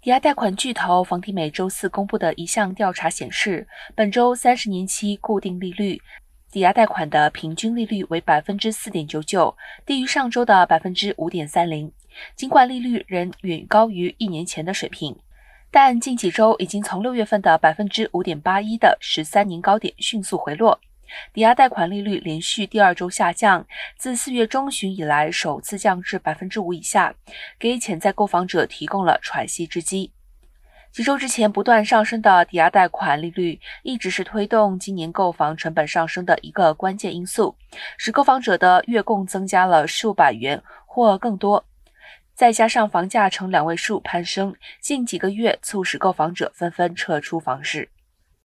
抵押贷款巨头房地美周四公布的一项调查显示，本周三十年期固定利率抵押贷款的平均利率为百分之四点九九，低于上周的百分之五点三零。尽管利率仍远高于一年前的水平，但近几周已经从六月份的百分之五点八一的十三年高点迅速回落。抵押贷款利率连续第二周下降，自四月中旬以来首次降至百分之五以下，给潜在购房者提供了喘息之机。几周之前不断上升的抵押贷款利率，一直是推动今年购房成本上升的一个关键因素，使购房者的月供增加了数百元或更多。再加上房价呈两位数攀升，近几个月促使购房者纷纷撤出房市。